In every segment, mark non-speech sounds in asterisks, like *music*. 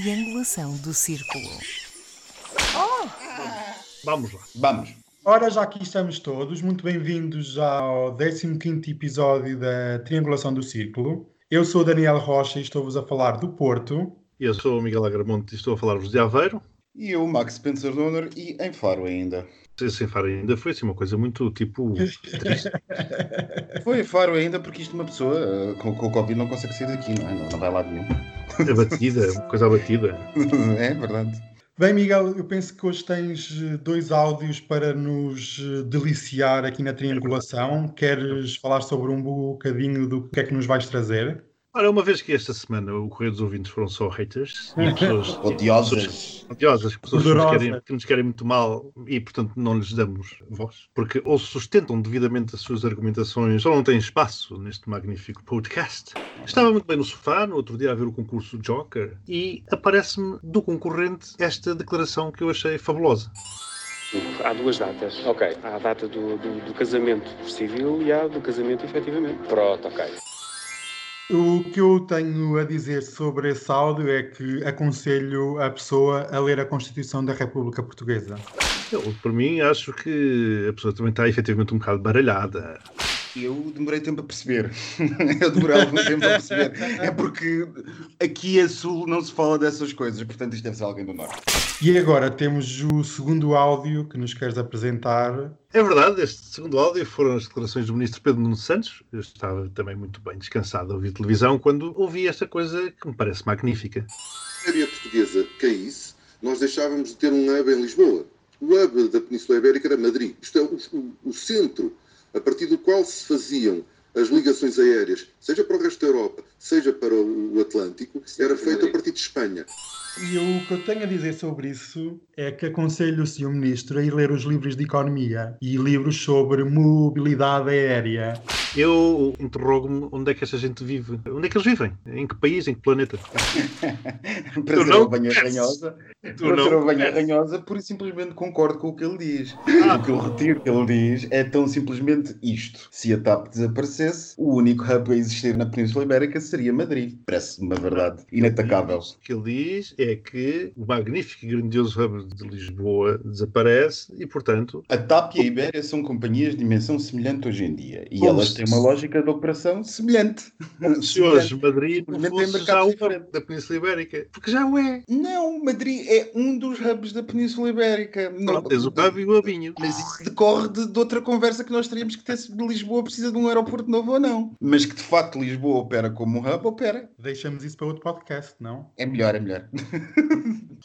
triangulação do círculo. Vamos lá. Vamos. Ora, já aqui estamos todos, muito bem-vindos ao 15 episódio da Triangulação do Círculo. Eu sou Daniel Rocha e estou-vos a falar do Porto. Eu sou o Miguel Agramonte e estou a falar-vos de Aveiro. E eu, Max Spencer Donner, e em Faro ainda. Sem Faro ainda foi assim uma coisa muito tipo triste. *laughs* Foi Faro ainda porque isto uma pessoa eh, com, com o Covid não consegue sair daqui, não é? Não, não vai lá nenhum. Abatida, uma coisa abatida. *laughs* é verdade. Bem, Miguel, eu penso que hoje tens eh, dois áudios para nos eh, deliciar aqui na triangulação. Queres falar sobre um bocadinho do que é que nos vais trazer? Ora, uma vez que esta semana o Correio dos Ouvintes foram só haters e *laughs* pessoas Odiosas. odiosas, pessoas que nos, querem, que nos querem muito mal e, portanto, não lhes damos voz, porque ou sustentam devidamente as suas argumentações ou não têm espaço neste magnífico podcast. Estava muito bem no sofá, no outro dia, a ver o concurso Joker e aparece-me do concorrente esta declaração que eu achei fabulosa. Há duas datas. Ok. Há a data do, do, do casamento civil e há a do casamento efetivamente. Pronto, ok. O que eu tenho a dizer sobre esse áudio é que aconselho a pessoa a ler a Constituição da República Portuguesa. Eu, por mim, acho que a pessoa também está efetivamente um bocado baralhada. Eu demorei tempo a perceber. *laughs* eu demorei algum tempo a perceber. É porque aqui a sul não se fala dessas coisas, portanto isto deve ser alguém do norte. E agora temos o segundo áudio que nos queres apresentar. É verdade, este segundo áudio foram as declarações do ministro Pedro Nuno Santos. Eu estava também muito bem descansado a ouvir televisão quando ouvi esta coisa que me parece magnífica. a área portuguesa caísse, nós deixávamos de ter um hub em Lisboa. O hub da Península Ibérica era Madrid. Isto é o, o- o centro a partir do qual se faziam as ligações aéreas, seja para o resto da Europa, seja para o Atlântico, era feito a partir de Espanha. E o que eu tenho a dizer sobre isso é que aconselho o Sr. Ministro a ir ler os livros de economia e livros sobre mobilidade aérea. Eu interrogo-me onde é que esta gente vive. Onde é que eles vivem? Em que país? Em que planeta? Para ser uma banha ranhosa, Tu para ser uma banha ranhosa, pura e simplesmente concordo com o que ele diz. Ah. O que eu retiro que ele diz é tão simplesmente isto. Se a TAP desaparecesse, o único hub a existir na Península Ibérica seria Madrid. Parece uma verdade inatacável. O que ele diz é que o magnífico e grandioso hub de Lisboa desaparece e, portanto, A TAP e a Ibéria são companhias de dimensão semelhante hoje em dia e Como elas se- têm uma lógica de operação semelhante. se hoje Madrid fosse tem mercado já o hub diferente. da Península Ibérica. Porque já o é. Não, Madrid é um dos hubs da Península Ibérica. Não, tens o hub e o hubinho. Mas isso decorre de, de outra conversa que nós teríamos que ter se de Lisboa precisa de um aeroporto novo ou não. Mas que de facto Lisboa opera como um hub, opera. Deixamos isso para outro podcast, não? É melhor, é melhor.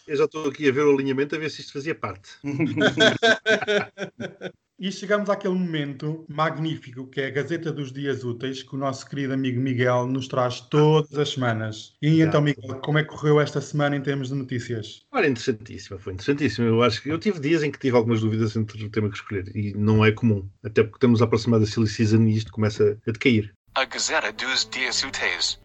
Eu já estou aqui a ver o alinhamento a ver se isto fazia parte. *laughs* E chegamos àquele momento magnífico que é a Gazeta dos Dias Úteis que o nosso querido amigo Miguel nos traz todas as semanas. E então, Miguel, como é que correu esta semana em termos de notícias? Olha, interessantíssima, foi interessantíssima. Eu acho que eu tive dias em que tive algumas dúvidas entre o tema que escolher e não é comum, até porque estamos a aproximar da silly season e isto começa a decair. A Gazeta dos Dias Úteis.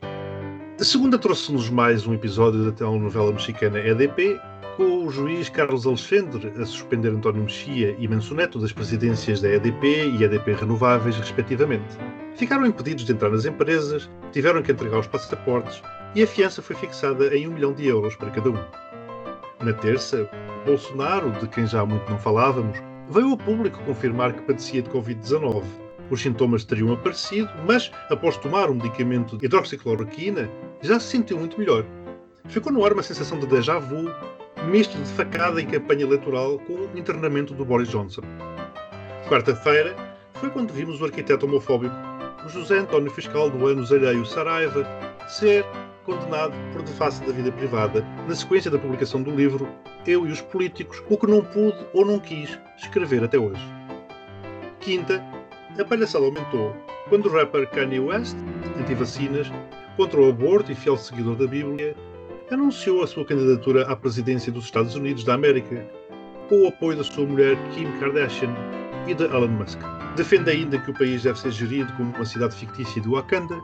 A segunda trouxe-nos mais um episódio da telenovela mexicana EDP, com o juiz Carlos Alexandre a suspender António Mexia e Manso Neto das presidências da EDP e EDP Renováveis, respectivamente. Ficaram impedidos de entrar nas empresas, tiveram que entregar os passaportes e a fiança foi fixada em um milhão de euros para cada um. Na terça, Bolsonaro, de quem já há muito não falávamos, veio ao público confirmar que padecia de Covid-19. Os sintomas teriam aparecido, mas após tomar um medicamento de hidroxicloroquina, já se sentiu muito melhor. Ficou no ar uma sensação de déjà vu, misto de facada em campanha eleitoral com o internamento do Boris Johnson. Quarta-feira foi quando vimos o arquiteto homofóbico, o José António Fiscal do Anos Alheio Saraiva, ser condenado por deface da vida privada, na sequência da publicação do livro Eu e os Políticos, o que não pude ou não quis escrever até hoje. Quinta, a palhaçada aumentou quando o rapper Kanye West, anti-vacinas, contra o aborto e fiel seguidor da Bíblia, anunciou a sua candidatura à presidência dos Estados Unidos da América, com o apoio da sua mulher Kim Kardashian e de Elon Musk. Defende ainda que o país deve ser gerido como uma cidade fictícia do Wakanda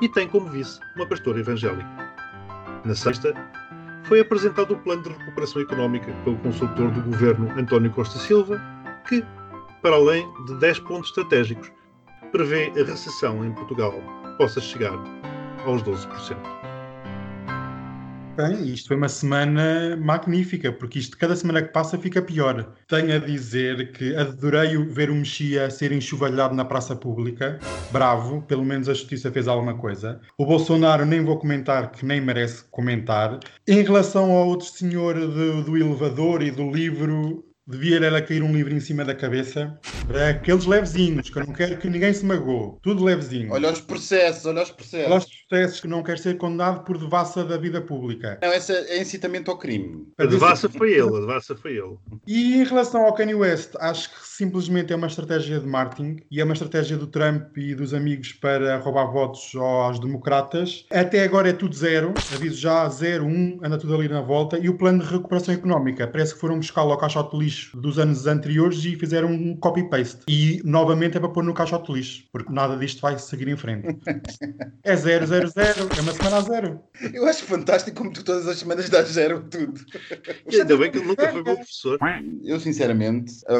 e tem como vice uma pastora evangélica. Na sexta, foi apresentado o plano de recuperação económica pelo consultor do governo António Costa Silva, que, para além de 10 pontos estratégicos, prevê a recessão em Portugal possa chegar aos 12%. Bem, isto foi uma semana magnífica, porque isto cada semana que passa fica pior. Tenho a dizer que adorei ver o Mexia ser enxovalhado na praça pública. Bravo, pelo menos a justiça fez alguma coisa. O Bolsonaro nem vou comentar, que nem merece comentar. Em relação ao outro senhor do, do elevador e do livro, devia era cair um livro em cima da cabeça. Aqueles levezinhos, que eu não quero que ninguém se magoe. Tudo levezinho. Olha os processos, olha os processos. Aqueles processos que não quer ser condenado por devassa da vida pública. Não, essa é incitamento ao crime. A devassa foi ele, a devassa foi ele. E em relação ao Kanye West, acho que simplesmente é uma estratégia de marketing e é uma estratégia do Trump e dos amigos para roubar votos aos democratas. Até agora é tudo zero, aviso já, zero, um, anda tudo ali na volta. E o plano de recuperação económica, parece que foram buscar ao caixote de lixo dos anos anteriores e fizeram um copy-paste. E novamente é para pôr no caixote lixo, porque nada disto vai seguir em frente. *laughs* É zero, zero, zero, é uma semana a zero. Eu acho fantástico como tu todas as semanas dás zero a tudo. E ainda bem que ele nunca foi meu professor. Eu, sinceramente, a,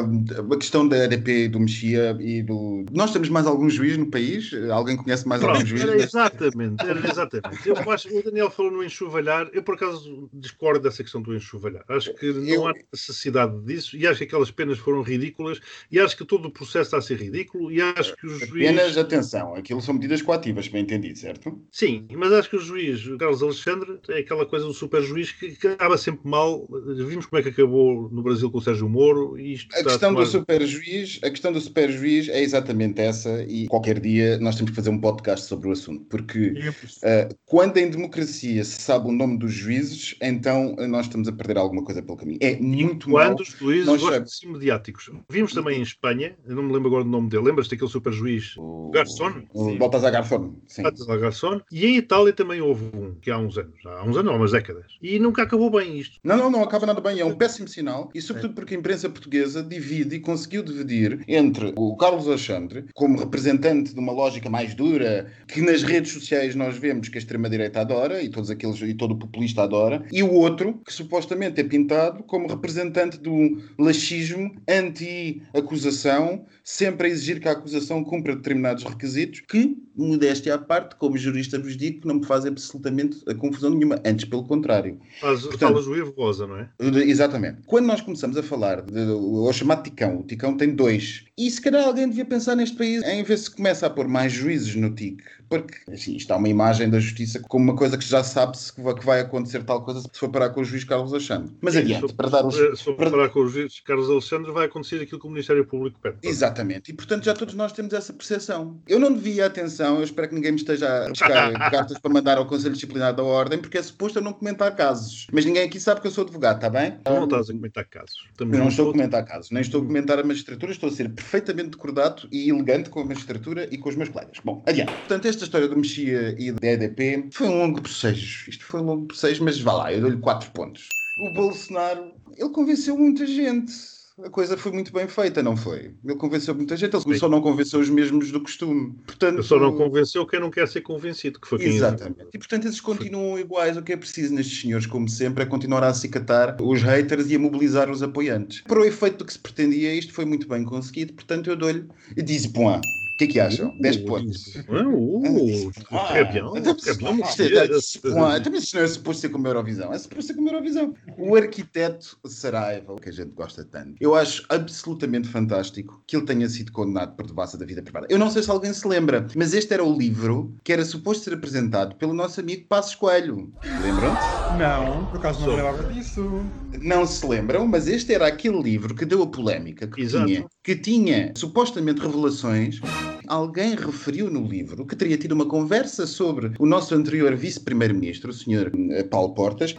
a questão da EDP, do Mexia e do. Nós temos mais algum juiz no país? Alguém conhece mais algum Pronto, juiz? era exatamente, era exatamente. Eu acho, o Daniel falou no enxovalhar, eu por acaso discordo dessa questão do enxovalhar. Acho que não Eu- há necessidade disso e acho que aquelas penas foram ridículas e acho que todo o processo está a ser ridículo e acho que o juiz. Apenas atenção, aquilo são medidas coativas, bem entendido, certo? Sim, mas acho que o juiz, Carlos Alexandre, é aquela coisa do super juiz que, acaba sempre mal. Vimos como é que acabou no Brasil com o Sérgio Moro e isto A questão do tomar- super juiz, a questão do super juiz é exatamente essa e qualquer dia nós temos que fazer um podcast sobre o assunto, porque uh, quando em democracia se sabe o nome dos juízes, então nós estamos a perder alguma coisa pelo caminho. É muito mal. Quando os juízes nós gostam de ser mediáticos. Vimos também em Espanha, não me lembro agora do nome dele, lembras-te daquele super juiz O Garçon? O. Baltasar Garçon, sim. Baltasar Garçon, e em Itália também houve um, que há uns anos, há uns anos, há umas décadas, e nunca acabou bem isto. Não, não, não acaba nada bem. É um péssimo sinal e, sobretudo, porque a imprensa portuguesa divide e conseguiu dividir entre o Carlos Alexandre, como representante de uma lógica mais dura, que nas redes sociais nós vemos que a extrema-direita adora e, todos aqueles, e todo o populista adora, e o outro, que supostamente é pintado como representante do laxismo anti-acusação, sempre a exigir que a acusação cumpra determinados requisitos, que, modéstia à parte, como jurista vos digo, que não me faz absolutamente a confusão nenhuma. Antes, pelo contrário. Faz, Portanto- falas o Ivo Rosa, não é? Exatamente. Quando nós começamos a falar de, o chamado Ticão, o Ticão tem dois. E se calhar alguém devia pensar neste país em ver se começa a pôr mais juízes no TIC. Porque assim, isto há uma imagem da justiça como uma coisa que já sabe-se que vai, acontecer tal coisa se for parar com o juiz Carlos Alexandre. Mas Sim, adiante, se- para dar os. Se for para- falar com o juiz Carlos Alexandre, vai acontecer aquilo que o Ministério Público pede. Exatamente. E portanto já todos nós temos essa percepção. Eu não devia atenção, eu espero que ninguém me esteja a buscar *laughs* cartas para mandar ao Conselho Disciplinar da Ordem, porque é suposto eu não comentar casos. Mas ninguém aqui sabe que eu sou advogado, está bem? Tu não estás a comentar casos. Estamos Eu não juntos estou a comentar casos, nem estou a comentar a magistratura, estou a ser perfeitamente decordato e elegante com a magistratura e com os meus colegas. Bom, adiante. Portanto, esta história do Mexia e da EDP foi um longo processo. Isto foi um longo processo, mas vá lá, eu dou-lhe quatro pontos. O Bolsonaro, ele convenceu muita gente. A coisa foi muito bem feita, não foi? Ele convenceu muita gente, ele Sim. só não convenceu os mesmos do costume. Portanto, Só não convenceu quem não quer ser convencido, que foi quem Exatamente. E portanto esses continuam iguais. O que é preciso nestes senhores, como sempre, é continuar a acicatar os haters e a mobilizar os apoiantes. Para o efeito do que se pretendia, isto foi muito bem conseguido. Portanto, eu dou-lhe 10 pontos. O que é que acham? 10 pontos. Uh, Ah, é bem, é bem, isto 10 pontos. Mas isto não é suposto ser como a Eurovisão. É suposto ser como a Eurovisão. O arquiteto Saraiva, que a gente gosta tanto, eu acho absolutamente fantástico que ele tenha sido condenado por devassa da vida privada. Eu não sei se alguém se lembra, mas este era o livro que era suposto ser apresentado pelo nosso amigo Passos Coelho. Lembram-se? Não, por acaso não me lembrava disso. Não se lembram, mas este era aquele livro que deu a polémica, que Exato. tinha, que tinha supostamente revelações. Alguém referiu no livro que teria tido uma conversa sobre o nosso anterior vice-primeiro-ministro, o Sr. eh, Paulo Portas,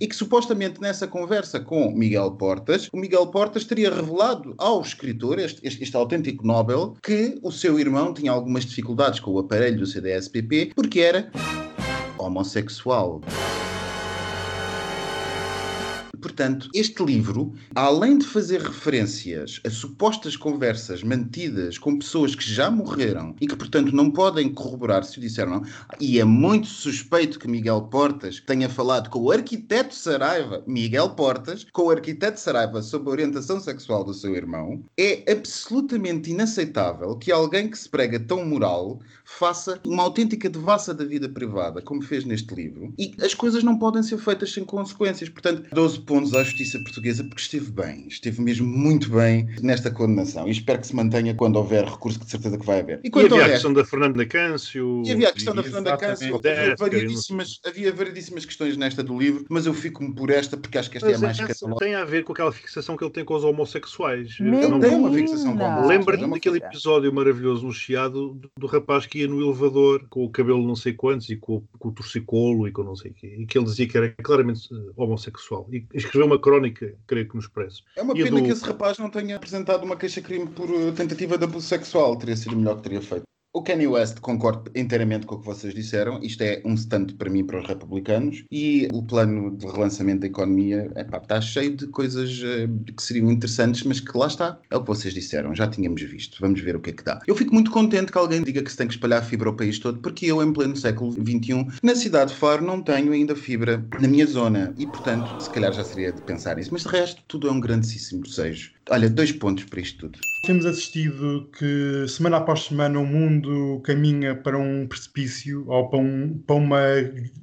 e que supostamente nessa conversa com Miguel Portas, o Miguel Portas teria revelado ao escritor, este, este- este autêntico Nobel, que o seu irmão tinha algumas dificuldades com o aparelho do CDSPP porque era homossexual. Portanto, este livro, além de fazer referências a supostas conversas mantidas com pessoas que já morreram e que, portanto, não podem corroborar se o disseram e é muito suspeito que Miguel Portas tenha falado com o arquiteto Saraiva, Miguel Portas, com o arquiteto Saraiva sobre a orientação sexual do seu irmão, é absolutamente inaceitável que alguém que se prega tão moral faça uma autêntica devassa da vida privada, como fez neste livro, e as coisas não podem ser feitas sem consequências. Portanto, 12 pontos à justiça portuguesa, porque esteve bem, esteve mesmo muito bem nesta condenação. E espero que se mantenha quando houver recurso, que de certeza que vai haver. E, e havia a questão da Fernanda Câncio. E havia a questão da Fernanda Câncio. Havia variedíssimas, havia variedíssimas questões nesta do livro, mas eu fico-me por esta, porque acho que esta mas é a mais escatológica. Tem a ver com aquela fixação que ele tem com os homossexuais. Ele tem uma fixação com homossexuais. Lembra-te daquele episódio maravilhoso no Chiado do, do rapaz que ia no elevador com o cabelo não sei quantos e com, com o torcicolo e com não sei o quê, e que ele dizia que era claramente uh, homossexual. E escreveu uma crónica, creio que no Expresso. É uma e pena do... que esse rapaz não tenha apresentado uma queixa-crime por uh, tentativa de abuso sexual. Teria sido melhor que teria feito. O Kanye West concordo inteiramente com o que vocês disseram. Isto é um stand para mim para os republicanos e o plano de relançamento da economia epá, está cheio de coisas uh, que seriam interessantes, mas que lá está. É o que vocês disseram, já tínhamos visto. Vamos ver o que é que dá. Eu fico muito contente que alguém diga que se tem que espalhar fibra ao país todo, porque eu, em pleno século XXI, na cidade de Faro, não tenho ainda fibra na minha zona e, portanto, se calhar já seria de pensar nisso. Mas de resto, tudo é um grandíssimo desejo. Olha, dois pontos para isto tudo. Temos assistido que semana após semana o mundo caminha para um precipício ou para, um, para uma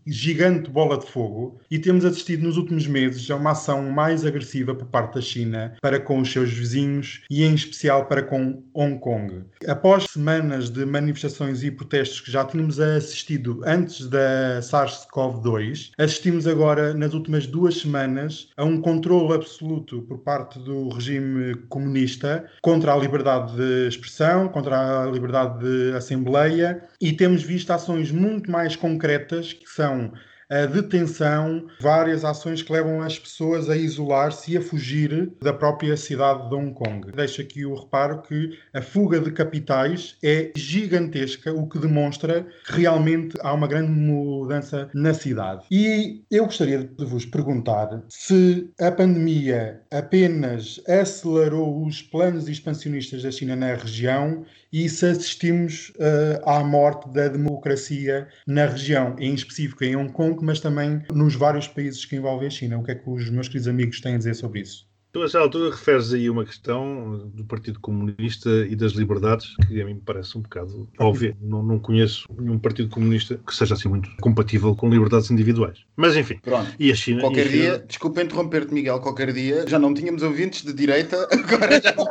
gigante bola de fogo e temos assistido nos últimos meses a uma ação mais agressiva por parte da China para com os seus vizinhos e em especial para com Hong Kong. Após semanas de manifestações e protestos que já tínhamos assistido antes da SARS-CoV-2, assistimos agora nas últimas duas semanas a um controle absoluto por parte do regime comunista contra contra a liberdade de expressão, contra a liberdade de assembleia e temos visto ações muito mais concretas que são a detenção, várias ações que levam as pessoas a isolar-se e a fugir da própria cidade de Hong Kong. Deixo aqui o reparo que a fuga de capitais é gigantesca, o que demonstra que realmente há uma grande mudança na cidade. E eu gostaria de vos perguntar se a pandemia apenas acelerou os planos expansionistas da China na região e se assistimos uh, à morte da democracia na região, em específico em Hong Kong, mas também nos vários países que envolvem a China. O que é que os meus queridos amigos têm a dizer sobre isso? Tu, a essa altura, referes aí uma questão do Partido Comunista e das liberdades que a mim me parece um bocado óbvia. Não, não conheço nenhum Partido Comunista que seja assim muito compatível com liberdades individuais. Mas enfim. Pronto. E a China. Qualquer a China... dia, desculpa interromper-te, Miguel, qualquer dia já não tínhamos ouvintes de direita, *laughs* agora já não.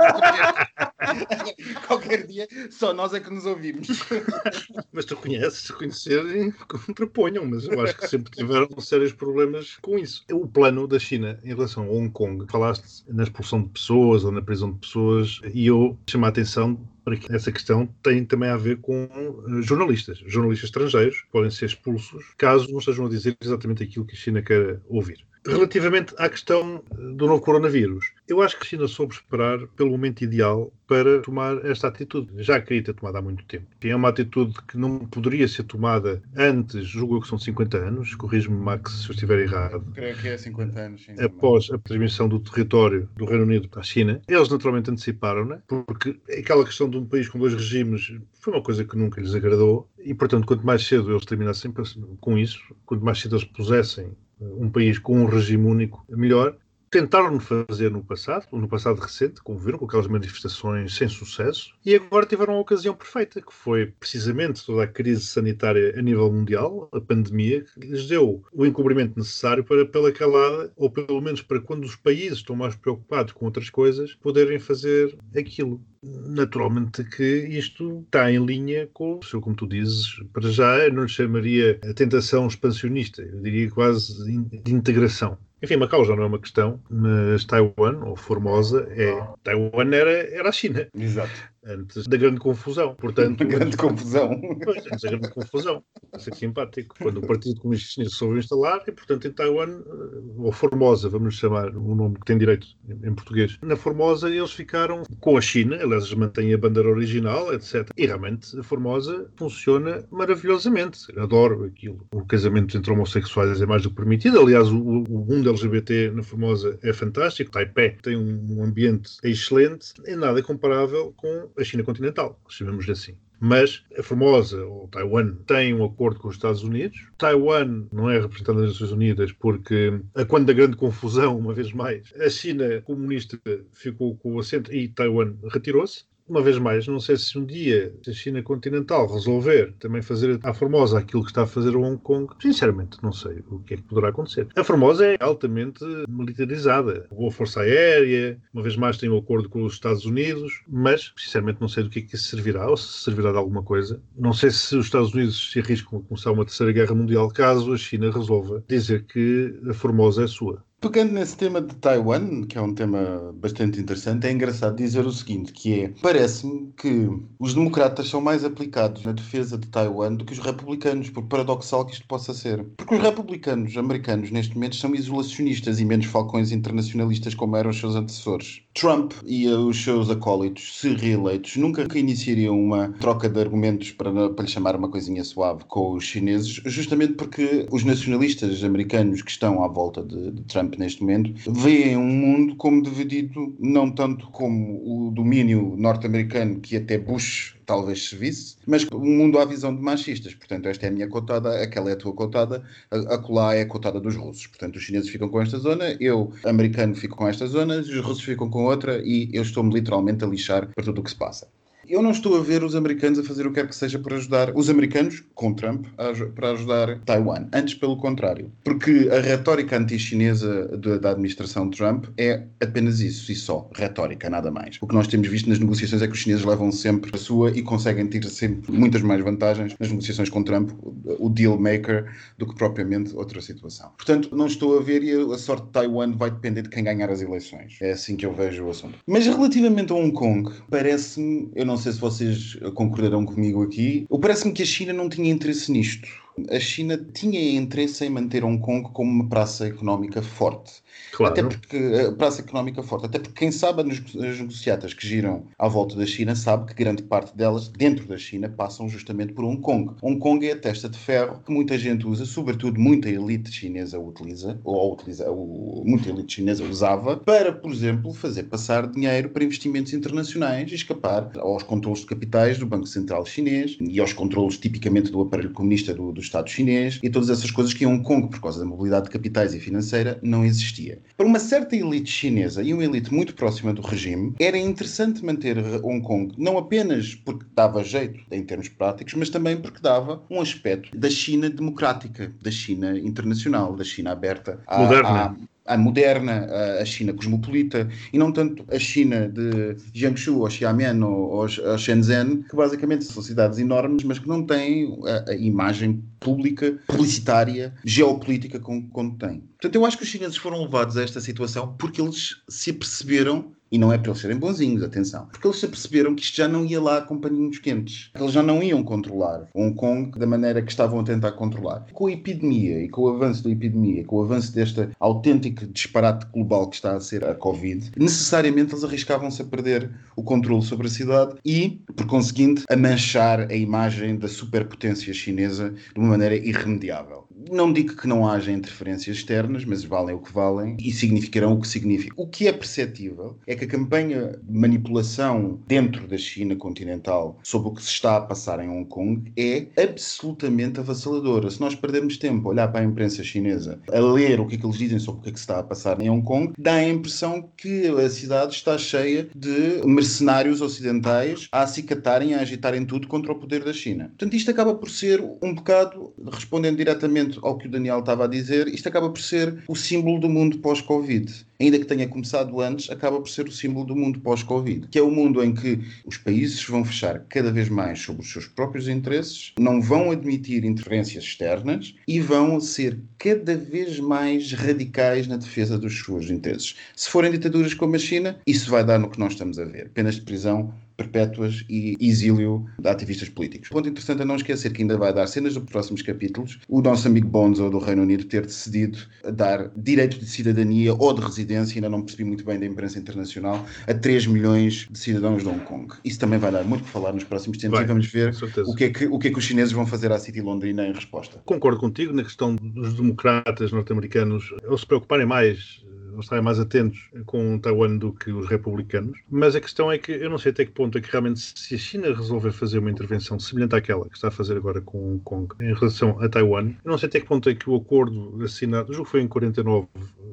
*laughs* qualquer dia só nós é que nos ouvimos. *laughs* mas tu conheces, se conhecerem, contraponham, mas eu acho que sempre tiveram sérios problemas com isso. O plano da China em relação a Hong Kong, falaste na expulsão de pessoas ou na prisão de pessoas, e eu chamo a atenção para que essa questão tem também a ver com uh, jornalistas, jornalistas estrangeiros podem ser expulsos caso não estejam a dizer exatamente aquilo que a China quer ouvir. Relativamente à questão do novo coronavírus, eu acho que a China soube esperar pelo momento ideal para tomar esta atitude. Já queria ter tomado há muito tempo. É uma atitude que não poderia ser tomada antes, julgo que são 50 anos, corrijo-me, Max, se eu estiver errado. Creio que é 50 anos, sim. Após a transmissão do território do Reino Unido para a China, eles naturalmente anteciparam-na, porque aquela questão de um país com dois regimes foi uma coisa que nunca lhes agradou, e portanto, quanto mais cedo eles terminassem com isso, quanto mais cedo eles pusessem um país com um regime único melhor. Tentaram fazer no passado, no passado recente, como viram, com aquelas manifestações sem sucesso, e agora tiveram a ocasião perfeita, que foi precisamente toda a crise sanitária a nível mundial, a pandemia, que lhes deu o encobrimento necessário para, pela calada, ou pelo menos para quando os países estão mais preocupados com outras coisas, poderem fazer aquilo. Naturalmente que isto está em linha com, como tu dizes, para já eu não lhe chamaria a tentação expansionista, eu diria quase de integração. Enfim, Macau já não é uma questão, mas Taiwan, ou Formosa, é. Taiwan era, era a China. Exato. Antes da grande confusão. Portanto, *laughs* grande confusão. Pois, antes da grande confusão. Vai ser simpático. Quando o Partido Comunista Chinês soube instalar, e portanto em Taiwan, eh, ou Formosa, vamos chamar o nome que tem direito em português. Na Formosa eles ficaram com a China, aliás, eles mantêm a bandeira original, etc. E realmente a Formosa funciona maravilhosamente. Eu adoro aquilo. O casamento entre homossexuais é mais do que permitido. Aliás, o, o mundo LGBT na Formosa é fantástico. Taipei tem um, um ambiente excelente. É nada comparável com a China continental, chamamos-lhe assim. Mas a Formosa, ou Taiwan, tem um acordo com os Estados Unidos. Taiwan não é representada nas Nações Unidas porque, a quando da grande confusão, uma vez mais, a China comunista ficou com o assento e Taiwan retirou-se uma vez mais, não sei se um dia a China continental resolver também fazer à Formosa aquilo que está a fazer a Hong Kong, sinceramente não sei o que é que poderá acontecer. A Formosa é altamente militarizada, boa força aérea, uma vez mais tem um acordo com os Estados Unidos, mas sinceramente não sei do que é que isso servirá ou se servirá de alguma coisa. Não sei se os Estados Unidos se arriscam a começar uma terceira guerra mundial caso a China resolva dizer que a Formosa é sua. Pegando nesse tema de Taiwan, que é um tema bastante interessante, é engraçado dizer o seguinte, que é, parece-me que os democratas são mais aplicados na defesa de Taiwan do que os republicanos, por paradoxal que isto possa ser. Porque os republicanos americanos, neste momento, são isolacionistas e menos falcões internacionalistas como eram os seus antecessores. Trump e os seus acólitos, se reeleitos, nunca iniciariam uma troca de argumentos para, para lhe chamar uma coisinha suave com os chineses, justamente porque os nacionalistas americanos que estão à volta de, de Trump neste momento, veem um mundo como dividido não tanto como o domínio norte-americano que até Bush talvez se visse, mas um mundo à visão de machistas. Portanto, esta é a minha cotada, aquela é a tua cotada, a, a colar é a cotada dos russos. Portanto, os chineses ficam com esta zona, eu, americano, fico com esta zona, os russos ficam com outra e eu estou-me literalmente a lixar para tudo o que se passa. Eu não estou a ver os americanos a fazer o que quer que seja para ajudar os americanos, com Trump, para ajudar Taiwan. Antes, pelo contrário. Porque a retórica anti-chinesa da administração Trump é apenas isso e só. Retórica, nada mais. O que nós temos visto nas negociações é que os chineses levam sempre a sua e conseguem ter sempre muitas mais vantagens nas negociações com Trump, o deal maker, do que propriamente outra situação. Portanto, não estou a ver e a sorte de Taiwan vai depender de quem ganhar as eleições. É assim que eu vejo o assunto. Mas relativamente a Hong Kong, parece-me, eu não sei se vocês concordarão comigo aqui, parece-me que a China não tinha interesse nisto. A China tinha interesse em manter Hong Kong como uma praça económica forte. Claro. Até porque a praça económica forte, até porque quem sabe as negociatas que giram à volta da China sabe que grande parte delas, dentro da China, passam justamente por Hong Kong. Hong Kong é a testa de ferro que muita gente usa, sobretudo muita elite chinesa utiliza, ou utiliza, ou muita elite chinesa usava, para, por exemplo, fazer passar dinheiro para investimentos internacionais e escapar aos controlos de capitais do Banco Central Chinês e aos controlos tipicamente do aparelho comunista do, do Estado chinês e todas essas coisas que em Hong Kong, por causa da mobilidade de capitais e financeira, não existia. Para uma certa elite chinesa e uma elite muito próxima do regime, era interessante manter Hong Kong, não apenas porque dava jeito em termos práticos, mas também porque dava um aspecto da China democrática, da China internacional, da China aberta à, Moderna. à, a moderna, a China cosmopolita, e não tanto a China de Jiangsu ou Xiamen ou, ou Shenzhen, que basicamente são cidades enormes, mas que não têm a, a imagem pública, publicitária, geopolítica como, como têm. Portanto, eu acho que os chineses foram levados a esta situação porque eles se aperceberam e não é para eles serem bonzinhos, atenção. Porque eles se aperceberam que isto já não ia lá com paninhos quentes. Eles já não iam controlar Hong Kong da maneira que estavam a tentar controlar. Com a epidemia e com o avanço da epidemia, com o avanço deste autêntico disparate global que está a ser a Covid, necessariamente eles arriscavam-se a perder o controle sobre a cidade e, por conseguinte, a manchar a imagem da superpotência chinesa de uma maneira irremediável. Não digo que não haja interferências externas, mas valem o que valem e significarão o que significam. O que é perceptível é que a campanha de manipulação dentro da China continental sobre o que se está a passar em Hong Kong é absolutamente avassaladora. Se nós perdermos tempo a olhar para a imprensa chinesa, a ler o que é que eles dizem sobre o que é que se está a passar em Hong Kong, dá a impressão que a cidade está cheia de mercenários ocidentais a acicatarem, a agitarem tudo contra o poder da China. Portanto, isto acaba por ser um bocado, respondendo diretamente ao que o Daniel estava a dizer, isto acaba por ser o símbolo do mundo pós-Covid. Ainda que tenha começado antes, acaba por ser o símbolo do mundo pós-Covid, que é o mundo em que os países vão fechar cada vez mais sobre os seus próprios interesses, não vão admitir interferências externas e vão ser cada vez mais radicais na defesa dos seus interesses. Se forem ditaduras como a China, isso vai dar no que nós estamos a ver: penas de prisão perpétuas e exílio de ativistas políticos. Ponto interessante a não esquecer que ainda vai dar cenas dos próximos capítulos o nosso amigo Bonzo do Reino Unido ter decidido dar direito de cidadania ou de residência, ainda não percebi muito bem da imprensa internacional, a 3 milhões de cidadãos de Hong Kong. Isso também vai dar muito para falar nos próximos tempos Vai, e vamos ver o que, é que, o que é que os chineses vão fazer à City Londrina em resposta. Concordo contigo na questão dos democratas norte-americanos ou se preocuparem mais estarem mais atentos com Taiwan do que os republicanos, mas a questão é que eu não sei até que ponto é que realmente se a China resolver fazer uma intervenção semelhante àquela que está a fazer agora com Hong Kong em relação a Taiwan, eu não sei até que ponto é que o acordo assinado, o jogo foi em 49,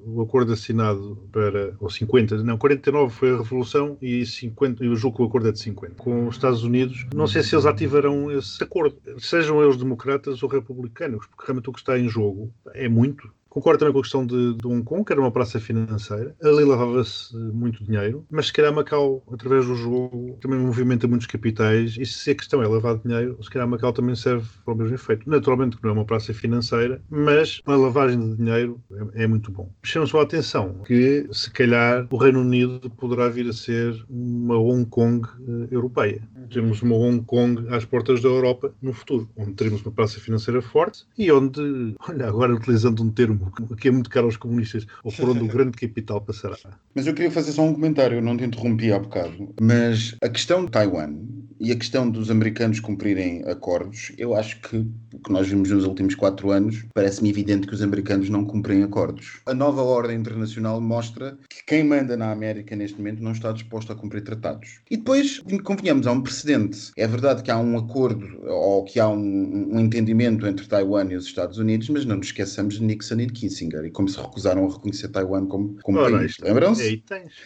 o acordo assinado para, ou 50, não, 49 foi a Revolução e 50, eu julgo que o acordo é de 50, com os Estados Unidos, não sei se eles ativarão esse acordo, sejam eles democratas ou republicanos, porque realmente o que está em jogo é muito, Concordo também com a questão de, de Hong Kong, que era uma praça financeira. Ali lavava-se muito dinheiro, mas se calhar Macau, através do jogo, também movimenta muitos capitais. E se a questão é lavar dinheiro, se calhar Macau também serve para o mesmo efeito. Naturalmente que não é uma praça financeira, mas a lavagem de dinheiro é, é muito bom. Chama só a atenção que, se calhar, o Reino Unido poderá vir a ser uma Hong Kong uh, europeia. Temos uma Hong Kong às portas da Europa no futuro, onde teremos uma praça financeira forte e onde, olha, agora utilizando um termo que é muito caro aos comunistas, ou por onde o *laughs* grande capital passará. Mas eu queria fazer só um comentário, eu não te interrompi há bocado, mas a questão de Taiwan e a questão dos americanos cumprirem acordos, eu acho que o que nós vimos nos últimos quatro anos, parece-me evidente que os americanos não cumprem acordos. A nova ordem internacional mostra que quem manda na América neste momento não está disposto a cumprir tratados. E depois, convenhamos, há um precedente. É verdade que há um acordo ou que há um, um entendimento entre Taiwan e os Estados Unidos, mas não nos esqueçamos de Nixon e de Kissinger e como se recusaram a reconhecer Taiwan como, como Ora, país. Lembram-se?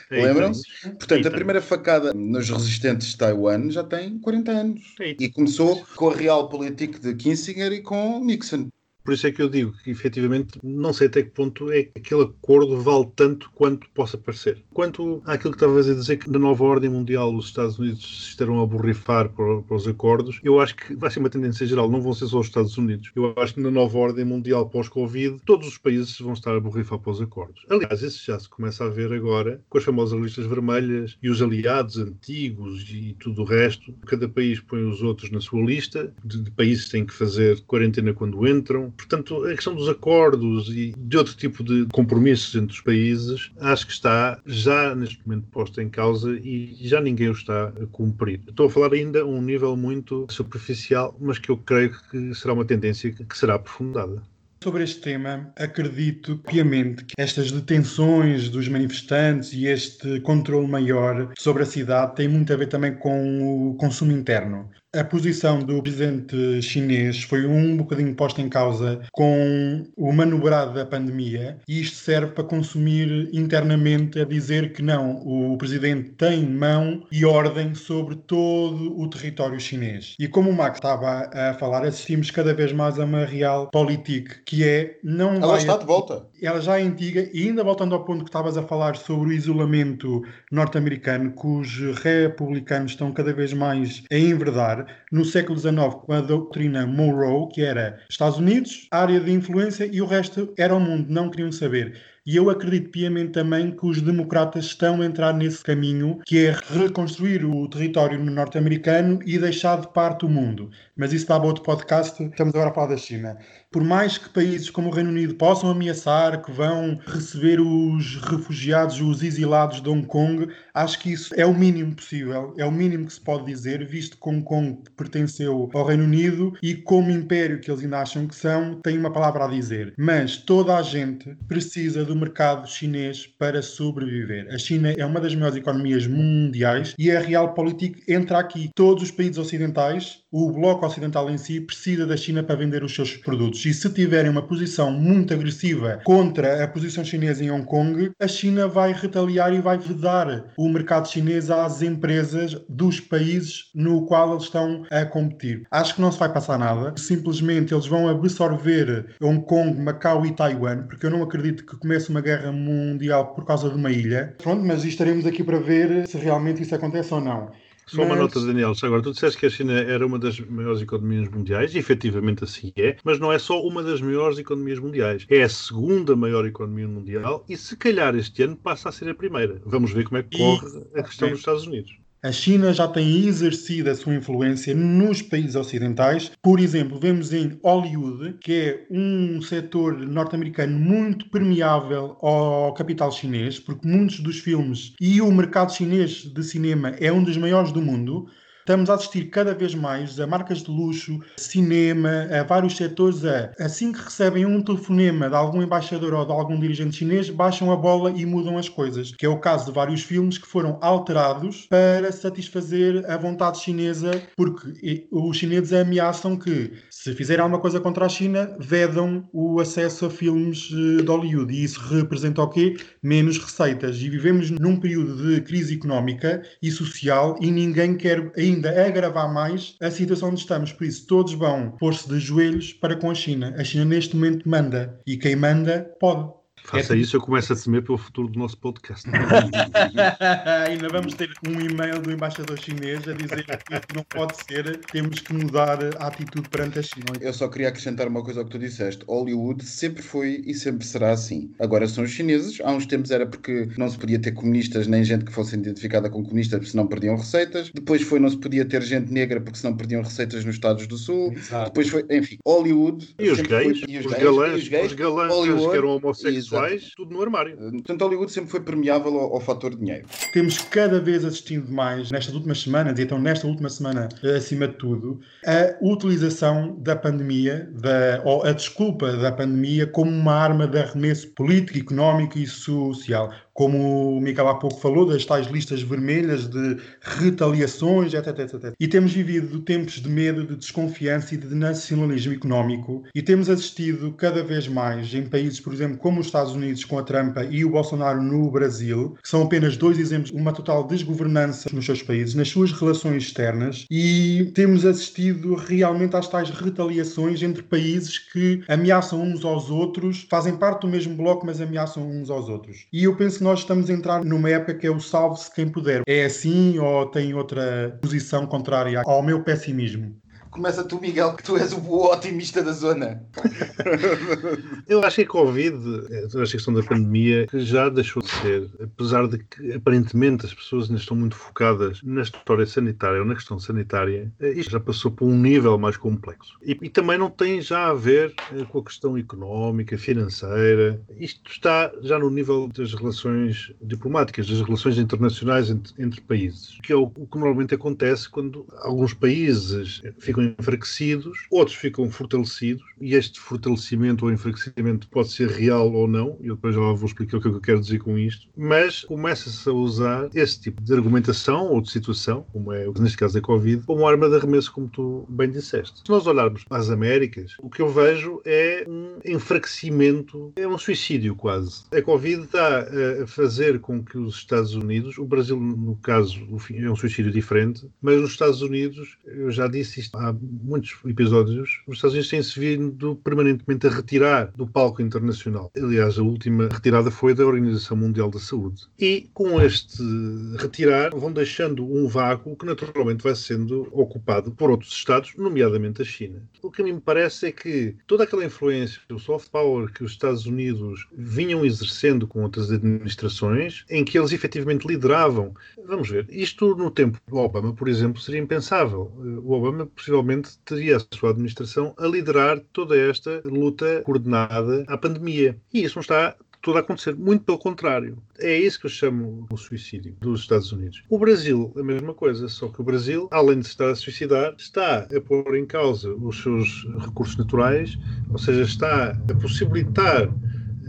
Lembram-se? Portanto, a primeira facada nos resistentes de Taiwan já tem 40 anos. E começou com a Realpolitik de Kissinger e com Nixon. Por isso é que eu digo que, efetivamente, não sei até que ponto é que aquele acordo vale tanto quanto possa parecer. Quanto àquilo que estavas a dizer, que na nova ordem mundial os Estados Unidos se estarão a borrifar para, os acordos, eu acho que vai ser uma tendência geral, não vão ser só os Estados Unidos. Eu acho que na nova ordem mundial pós-Covid, todos os países vão estar a borrifar para os acordos. Aliás, isso já se começa a ver agora com as famosas listas vermelhas e os aliados antigos e tudo o resto. Cada país põe os outros na sua lista, de, de países têm que fazer quarentena quando entram. Portanto, a questão dos acordos e de outro tipo de compromissos entre os países, acho que está já neste momento posta em causa e já ninguém o está a cumprir. Estou a falar ainda a um nível muito superficial, mas que eu creio que será uma tendência que será aprofundada. Sobre este tema, acredito piamente que estas detenções dos manifestantes e este controle maior sobre a cidade tem muito a ver também com o consumo interno. A posição do presidente chinês foi um bocadinho posta em causa com o manobrado da pandemia e isto serve para consumir internamente a dizer que não, o presidente tem mão e ordem sobre todo o território chinês. E como o Max estava a falar, assistimos cada vez mais a uma realpolitik que é não Ela vai está de volta. ela já é antiga e ainda voltando ao ponto que estavas a falar sobre o isolamento norte-americano, que os republicanos estão cada vez mais a enverdar, no século XIX com a doutrina Monroe, que era Estados Unidos, área de influência e o resto era o mundo, não queriam saber. E eu acredito piamente também que os democratas estão a entrar nesse caminho, que é reconstruir o território norte-americano e deixar de parte o mundo. Mas isso dá para outro podcast, estamos agora a falar da China. Por mais que países como o Reino Unido possam ameaçar que vão receber os refugiados, os exilados de Hong Kong, acho que isso é o mínimo possível, é o mínimo que se pode dizer, visto que Hong Kong pertenceu ao Reino Unido e como império que eles ainda acham que são, tem uma palavra a dizer. Mas toda a gente precisa do mercado chinês para sobreviver. A China é uma das maiores economias mundiais e a Realpolitik entra aqui. Todos os países ocidentais, o bloco ocidental em si, precisa da China para vender os seus produtos. E se tiverem uma posição muito agressiva contra a posição chinesa em Hong Kong, a China vai retaliar e vai vedar o mercado chinês às empresas dos países no qual eles estão a competir. Acho que não se vai passar nada. Simplesmente eles vão absorver Hong Kong, Macau e Taiwan, porque eu não acredito que comece uma guerra mundial por causa de uma ilha. Pronto, mas estaremos aqui para ver se realmente isso acontece ou não. Só uma Mas- nota, Daniel. Agora, tu disseste que a China era uma das maiores economias mundiais, e efetivamente assim é, mas não é só uma das maiores economias mundiais. É a segunda maior economia mundial e, se calhar, este ano passa a ser a primeira. Vamos ver como é que corre a questão dos Estados Unidos. A China já tem exercido a sua influência nos países ocidentais. Por exemplo, vemos em Hollywood, que é um setor norte-americano muito permeável ao capital chinês, porque muitos dos filmes e o mercado chinês de cinema é um dos maiores do mundo estamos a assistir cada vez mais a marcas de luxo, cinema, a vários setores a, assim que recebem um telefonema de algum embaixador ou de algum dirigente chinês, baixam a bola e mudam as coisas. Que é o caso de vários filmes que foram alterados para satisfazer a vontade chinesa, porque os chineses ameaçam que, se fizerem alguma coisa contra a China, vedam o acesso a filmes eh, de Hollywood. E isso representa o quê? Menos receitas. E vivemos num período de crise económica e social e ninguém quer ainda ainda agravar mais a situação onde estamos. Por isso, todos vão pôr-se de joelhos para com a China. A China, neste momento, manda. E quem manda, pode. Faça é isso, eu começo a temer pelo futuro do nosso podcast. *laughs* Ainda vamos ter um e-mail do embaixador chinês a dizer que não pode ser, temos que mudar a atitude perante a China. Eu só queria acrescentar uma coisa ao que tu disseste. Hollywood sempre foi e sempre será assim. Agora são os chineses. Há uns tempos era porque não se podia ter comunistas nem gente que fosse identificada com comunistas, porque senão perdiam receitas. Depois foi não se podia ter gente negra porque senão perdiam receitas nos Estados do Sul. Exato. Depois foi, enfim, Hollywood. E os gays, foi, e os, os, gays, galãs, os gays, os galãs Hollywood, que eram homossexuais tudo no armário. Eh, portanto, Hollywood sempre foi permeável ao, ao fator dinheiro. Temos cada vez assistindo mais, nestas últimas semanas, e então nesta última semana, eh, acima de tudo, a utilização da pandemia, da, ou a desculpa da pandemia, como uma arma de arremesso político, económico e social como o Miguel há pouco falou, das tais listas vermelhas de retaliações, etc, etc. E temos vivido tempos de medo, de desconfiança e de nacionalismo económico e temos assistido cada vez mais em países, por exemplo, como os Estados Unidos com a Trump e o Bolsonaro no Brasil, que são apenas dois exemplos, uma total desgovernança nos seus países, nas suas relações externas e temos assistido realmente às tais retaliações entre países que ameaçam uns aos outros, fazem parte do mesmo bloco, mas ameaçam uns aos outros. E eu penso que nós estamos a entrar numa época que é o salve-se quem puder. É assim ou tem outra posição contrária ao meu pessimismo? Começa tu, Miguel, que tu és o otimista da zona. *laughs* Eu acho que a Covid, a questão da pandemia, já deixou de ser, apesar de que aparentemente as pessoas ainda estão muito focadas na história sanitária ou na questão sanitária, isto já passou por um nível mais complexo. E, e também não tem já a ver eh, com a questão económica, financeira. Isto está já no nível das relações diplomáticas, das relações internacionais entre, entre países, que é o, o que normalmente acontece quando alguns países ficam ficam enfraquecidos, outros ficam fortalecidos, e este fortalecimento ou enfraquecimento pode ser real ou não, e eu depois já vou explicar o que, é que eu quero dizer com isto, mas começa-se a usar esse tipo de argumentação ou de situação, como é neste caso a Covid, como arma de arremesso, como tu bem disseste. Se nós olharmos para as Américas, o que eu vejo é um enfraquecimento, é um suicídio quase. A Covid está a fazer com que os Estados Unidos, o Brasil, no caso, é um suicídio diferente, mas nos Estados Unidos, eu já disse isto há muitos episódios, os Estados Unidos têm-se vindo permanentemente a retirar do palco internacional. Aliás, a última retirada foi da Organização Mundial da Saúde. E com este retirar, vão deixando um vácuo que naturalmente vai sendo ocupado por outros Estados, nomeadamente a China. O que a mim me parece é que toda aquela influência, o soft power que os Estados Unidos vinham exercendo com outras administrações, em que eles efetivamente lideravam, vamos ver, isto no tempo do Obama, por exemplo, seria impensável. O Obama, possivelmente, provavelmente teria a sua administração a liderar toda esta luta coordenada à pandemia. E isso não está tudo a acontecer. Muito pelo contrário. É isso que eu chamo o suicídio dos Estados Unidos. O Brasil, a mesma coisa, só que o Brasil, além de estar a suicidar, está a pôr em causa os seus recursos naturais, ou seja, está a possibilitar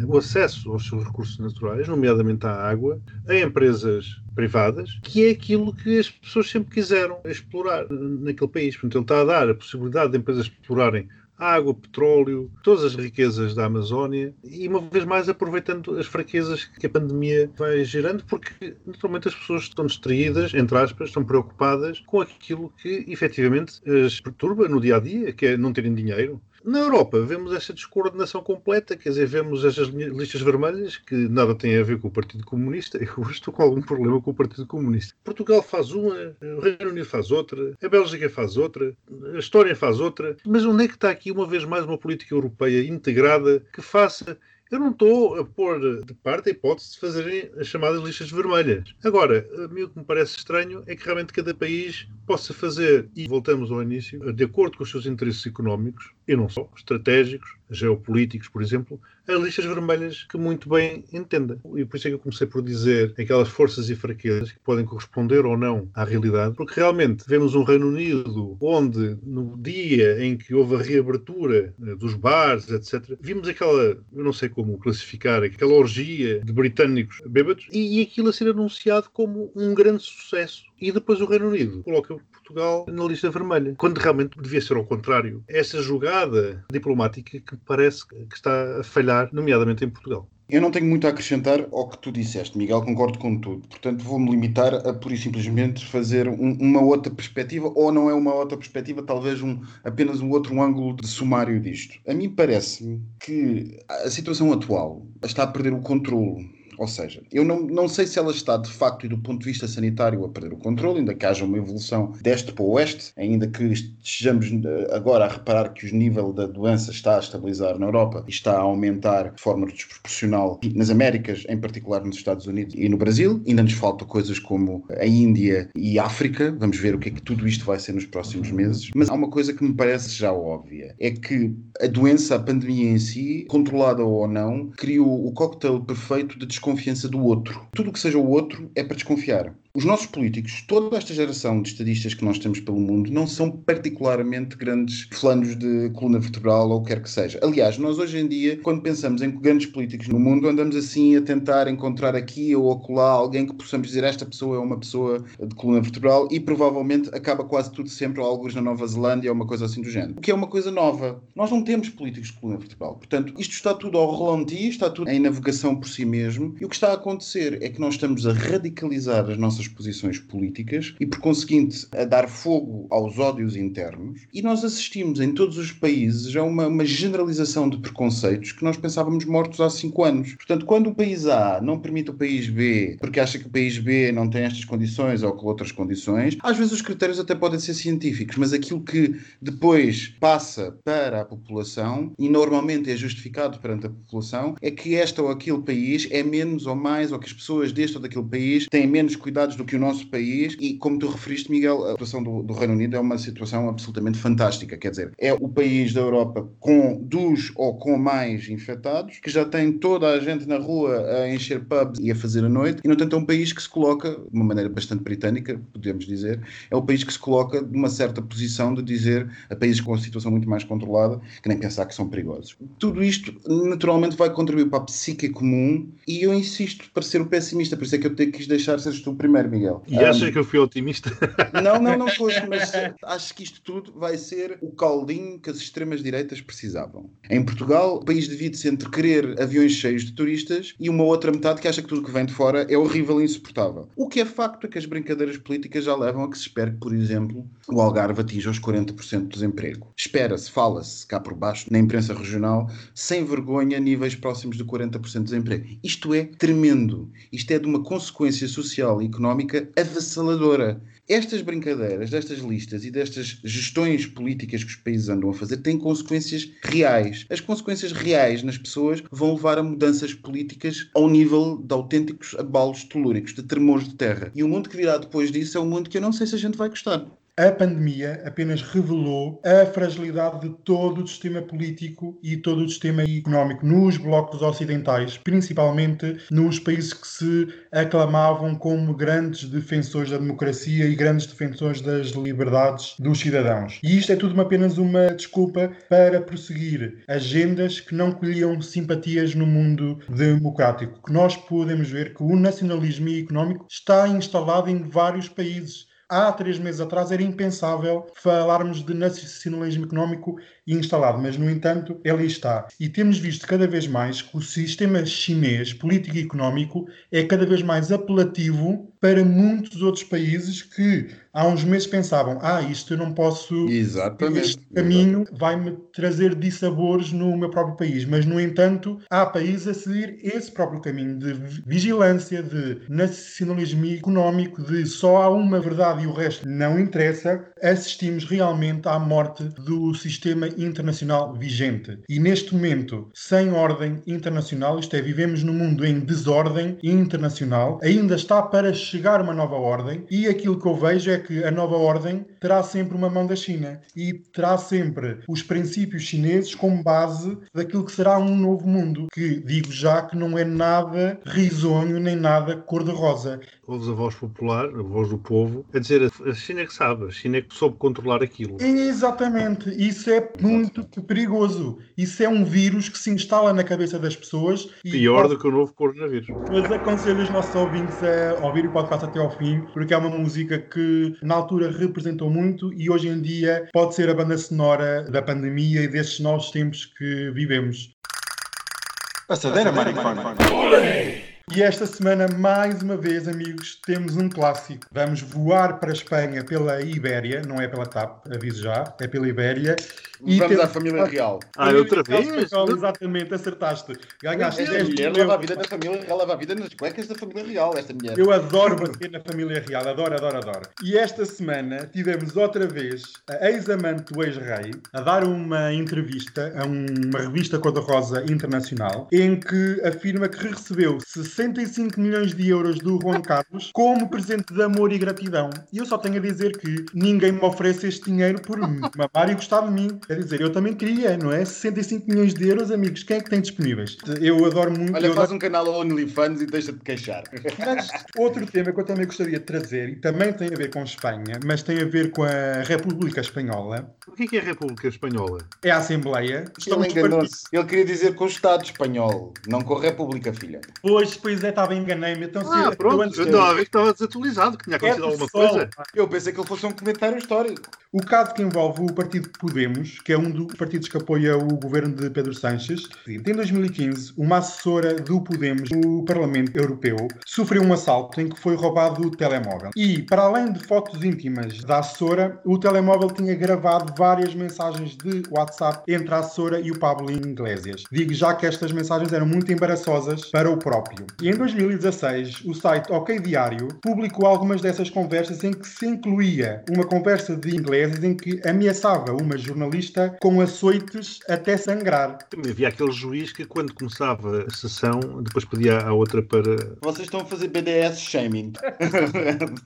o acesso aos seus recursos naturais, nomeadamente à água, a empresas privadas, que é aquilo que as pessoas sempre quiseram explorar naquele país. Portanto, ele está a dar a possibilidade de empresas explorarem água, petróleo, todas as riquezas da Amazónia e, uma vez mais, aproveitando as fraquezas que a pandemia vai gerando, porque naturalmente as pessoas estão distraídas, entre aspas, estão preocupadas com aquilo que efetivamente as perturba no dia a dia, que é não terem dinheiro, na Europa vemos essa descoordenação completa, quer dizer, vemos essas listas vermelhas que nada têm a ver com o Partido Comunista. *laughs* Eu estou com algum problema com o Partido Comunista. Portugal faz uma, o Reino Unido faz outra, a Bélgica faz outra, a História faz outra. Mas onde é que está aqui, uma vez mais, uma política europeia integrada que faça Eu não estou a pôr de parte a hipótese de fazerem as chamadas listas vermelhas. Agora, a mim o que me parece estranho é que realmente cada país possa fazer, e voltamos ao início, de acordo com os seus interesses económicos, e não só, estratégicos, geopolíticos, por exemplo, as listas vermelhas que muito bem entenda. E por isso é que eu comecei por dizer aquelas forças e fraquezas que podem corresponder ou não à realidade, porque realmente vemos um Reino Unido onde, no dia em que houve a reabertura eh, dos bares, etc., vimos aquela, eu não sei como classificar, aquela orgia de britânicos bêbados e aquilo a ser anunciado como um grande sucesso. E depois o Reino Unido coloca Portugal na lista vermelha, quando realmente devia ser ao contrário. Essa jogada diplomática que parece que está a falhar, nomeadamente em Portugal. Eu não tenho muito a acrescentar ao que tu disseste, Miguel, concordo com tudo. Portanto, vou-me limitar a pura e simplesmente fazer um, uma outra perspectiva, ou não é uma outra perspectiva, talvez um, apenas um outro ângulo de sumário disto. A mim parece-me que a situação atual está a perder o controle ou seja, eu não, não sei se ela está de facto e do ponto de vista sanitário a perder o controle, ainda que haja uma evolução deste para o oeste, ainda que estejamos eh, agora a reparar que o nível da doença está a estabilizar na Europa e está a aumentar de forma desproporcional nas Américas, em particular nos Estados Unidos e no Brasil. Ainda nos falta coisas como a Índia e África. Vamos ver o que é que tudo isto vai ser nos próximos meses. Mas há uma coisa que me parece já óbvia: é que a doença, a pandemia em si, controlada ou não, criou o cocktail perfeito de desconfiança desconfiança do outro. Tudo o que seja o outro é para desconfiar. Os nossos políticos, toda esta geração de estadistas que nós temos pelo mundo, não são particularmente grandes flanos de coluna vertebral ou o que quer que seja. Aliás, nós hoje em dia, quando pensamos em grandes políticos no mundo, andamos assim a tentar encontrar aqui ou acolá alguém que possamos dizer esta pessoa é uma pessoa de coluna vertebral e provavelmente acaba quase tudo sempre alguns na Nova Zelândia ou uma coisa assim do género. O que é uma coisa nova. Nós não temos políticos de coluna vertebral. Portanto, isto está tudo ao ralenti, está tudo em navegação por si mesmo e o que está a acontecer é que nós estamos a radicalizar as nossas nossas posições políticas e, por conseguinte, a dar fogo aos ódios internos. E nós assistimos em todos os países a uma, uma generalização de preconceitos que nós pensávamos mortos há cinco anos. Portanto, quando o país A não permite o país B porque acha que o país B não tem estas condições ou com outras condições, às vezes os critérios até podem ser científicos, mas aquilo que depois passa para a população e normalmente é justificado perante a população é que este ou aquele país é menos ou mais, ou que as pessoas deste ou daquele país têm menos do que o nosso país e, como tu referiste, Miguel, a situação do, do, Reino Unido é uma situação absolutamente fantástica. Quer dizer, é o país da Europa com dos ou com mais infectados, que já tem toda a gente na rua a encher pubs e a fazer a noite, e, no entanto, é um país que se coloca, de uma maneira bastante britânica, podemos dizer, é o país que se coloca numa certa posição de dizer a países com a situação muito mais controlada, que nem pensar que são perigosos. Tudo isto, naturalmente, vai contribuir para a psique comum, e eu insisto para ser o pessimista, por isso é que eu quis deixar seres tu primeiro primeiro, Miguel. E achas um, que eu fui otimista? *laughs* Não, não, não foste, mas acho que isto tudo vai ser o caldinho que as extremas-direitas precisavam. Em Portugal, o país divide-se entre querer aviões cheios de turistas e uma outra metade que acha que tudo que vem de fora é horrível e insuportável. O que é facto é que as brincadeiras políticas já levam a que se espere que, por exemplo, o Algarve atinja os 40% de desemprego. Espera-se, fala-se cá por baixo, na imprensa regional, sem vergonha, níveis próximos de 40% de desemprego. Isto é tremendo. Isto é de uma consequência social e económica económica avassaladora. Estas brincadeiras, destas listas e destas gestões políticas que os países andam a fazer têm consequências reais. As consequências reais nas pessoas vão levar a mudanças políticas ao nível de autênticos abalos telúricos, de tremores de terra. E o mundo que virá depois disso é um mundo que eu não sei se a gente vai gostar a pandemia apenas revelou a fragilidade de todo o sistema político e todo o sistema económico nos blocos ocidentais, principalmente nos países que se aclamavam como grandes defensores da democracia e grandes defensores das liberdades dos cidadãos. E isto é tudo apenas uma desculpa para prosseguir agendas que não colhiam simpatias no mundo democrático. Que nós podemos ver que o nacionalismo económico está instalado em vários países há três meses atrás era impensável falarmos de nacionalismo económico instalado, mas no entanto ele está. E temos visto cada vez mais que o sistema chinês político e económico é cada vez mais apelativo para muitos outros países que há uns meses pensavam: ah, isto eu não posso. Exatamente. Este caminho vai-me trazer dissabores no meu próprio país. Mas, no entanto, há países a seguir esse próprio caminho de vigilância, de nacionalismo económico, de só há uma verdade e o resto não interessa. Assistimos realmente à morte do sistema internacional vigente. E neste momento, sem ordem internacional, isto é, vivemos num mundo em desordem internacional, ainda está para chegar uma nova ordem e aquilo que eu vejo é que a nova ordem terá sempre uma mão da China e terá sempre os princípios chineses como base daquilo que será um novo mundo, que digo já que não é nada risonho nem nada cor-de-rosa. Ouves a voz popular, a voz do povo, a dizer a China é que sabe, a China é que soube controlar aquilo. Exatamente, isso é muito perigoso. Isso é um vírus que se instala na cabeça das pessoas. e Pior pode- do que o novo coronavírus. Mas aconselho os nossos ouvintes a ouvir o podcast até ao fim, porque é uma música que na altura representou muito e hoje em dia pode ser a banda sonora da pandemia e destes novos tempos que vivemos. Passadeira, maricona. E esta semana, mais uma vez, amigos, temos um clássico. Vamos voar para a Espanha pela Ibéria, não é pela TAP, aviso já, é pela Ibéria. Vamos temos- à família real. Ah, outra vez? Exatamente, acertaste. Ganhaste Esta 10 mulher leva a vida da família, ela leva a vida nas cuecas da família real, esta mulher. Eu adoro bater na família real, adoro, adoro, adoro. E esta semana tivemos outra vez a ex-amante do ex-rei a dar uma entrevista a uma revista cor-de-rosa internacional em que afirma que recebeu 65 milhões de euros do Juan Carlos como presente de amor e gratidão. E eu só tenho a dizer que ninguém me oferece este dinheiro por mamar e gostar de mim. Quer dizer, eu também queria, não é? 65 milhões de euros, amigos, quem é que tem disponíveis? Eu adoro muito. Olha, faz adoro- um canal ao OnlyFans e deixa-te queixar. mas outro tema que eu também gostaria de trazer, e também tem a ver com Espanha, mas tem a ver com a República Espanhola, O que é, que é a República Espanhola? é a Assembleia. Ele enganou-se. Ele queria dizer com o Estado espanhol, não com a República, filha. Pois, pois é, estava enganei-me. Então, se Ah, eu pronto, antes eu estava a ver que estava desatualizado, que tinha É acontecido do alguma sol. coisa. Eu pensei que ele fosse um comentário histórico. O caso que envolve o partido Podemos, que é um dos partidos que apoia o governo de Pedro Sánchez, em 2015, uma assessora do Podemos no Parlamento Europeu sofreu um assalto em que foi roubado o telemóvel. E, para além de fotos íntimas da assessora, o telemóvel tinha gravado várias mensagens de WhatsApp entre a assessora e o Pablo Iglesias. Digo já que estas mensagens eram muito embaraçosas para o próprio. E em 2016, o site OK Diário publicou algumas dessas conversas em que se incluía uma conversa de Iglesias em que ameaçava uma jornalista com açoites até sangrar. Também havia aquele juiz que, quando começava a sessão, depois pedia à outra para. Vocês estão a fazer BDS shaming.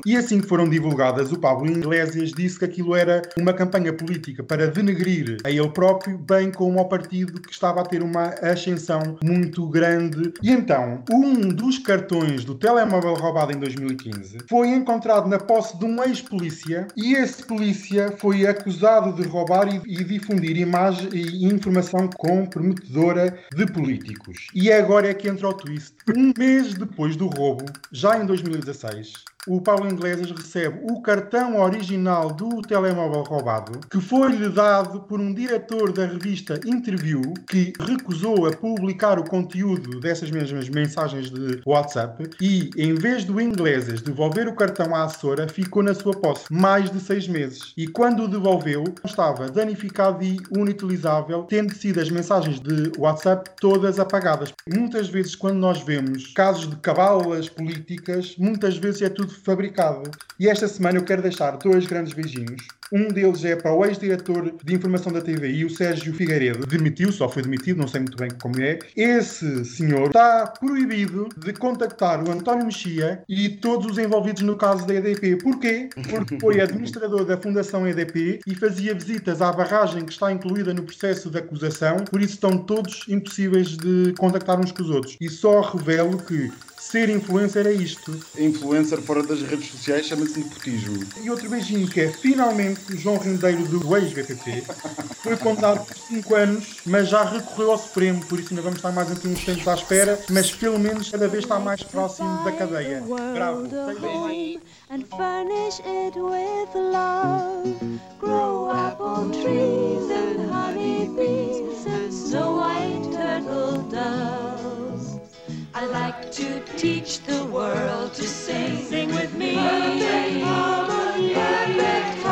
E assim que foram divulgadas, o Pablo Iglesias disse que aquilo era uma campanha política para denegrir a ele próprio, bem como ao partido que estava a ter uma ascensão muito grande. E então, um dos cartões do telemóvel roubado em 2015 foi encontrado na posse de um ex-polícia e esse polícia foi acusado de roubar e, e difundir imagem e informação comprometedora de políticos. E agora é que entra o twist. Um mês depois do roubo, já em 2016, o Paulo Iglesias recebe o cartão original do telemóvel roubado, que foi-lhe dado por um diretor da revista Interview, que recusou a publicar o conteúdo dessas mesmas mensagens de WhatsApp, e em vez do Iglesias devolver o cartão à assessora, ficou na sua posse mais de seis meses. E quando o devolveu, estava danificado e inutilizável, tendo sido as mensagens de WhatsApp todas apagadas. Muitas vezes, quando nós vemos casos de cabalas políticas, muitas vezes é tudo fabricado. E esta semana eu quero deixar dois grandes beijinhos. Um deles é para o ex-diretor de informação da TVI, o Sérgio Figueiredo. Demitiu, só foi demitido, não sei muito bem como é. Esse senhor está proibido de contactar o António Mexia e todos os envolvidos no caso da EDP. Porquê? Porque foi administrador da Fundação EDP e fazia visitas à barragem que está incluída no processo de acusação, por isso estão todos impossíveis de contactar uns com os outros. E só revelo que ser influencer é isto. Influencer fora das redes sociais chama-se nepotismo. E outro beijinho que é finalmente o João Rendeiro do ex-BPP. Foi condenado por 5 anos, mas já recorreu ao Supremo, por isso ainda vamos estar mais aqui uns tempos à espera, mas pelo menos cada vez está mais próximo da cadeia. Bravo! home and furnish it with love. Grow apple trees and to teach the world to sing. Sing with me. Monday, Mama, yeah.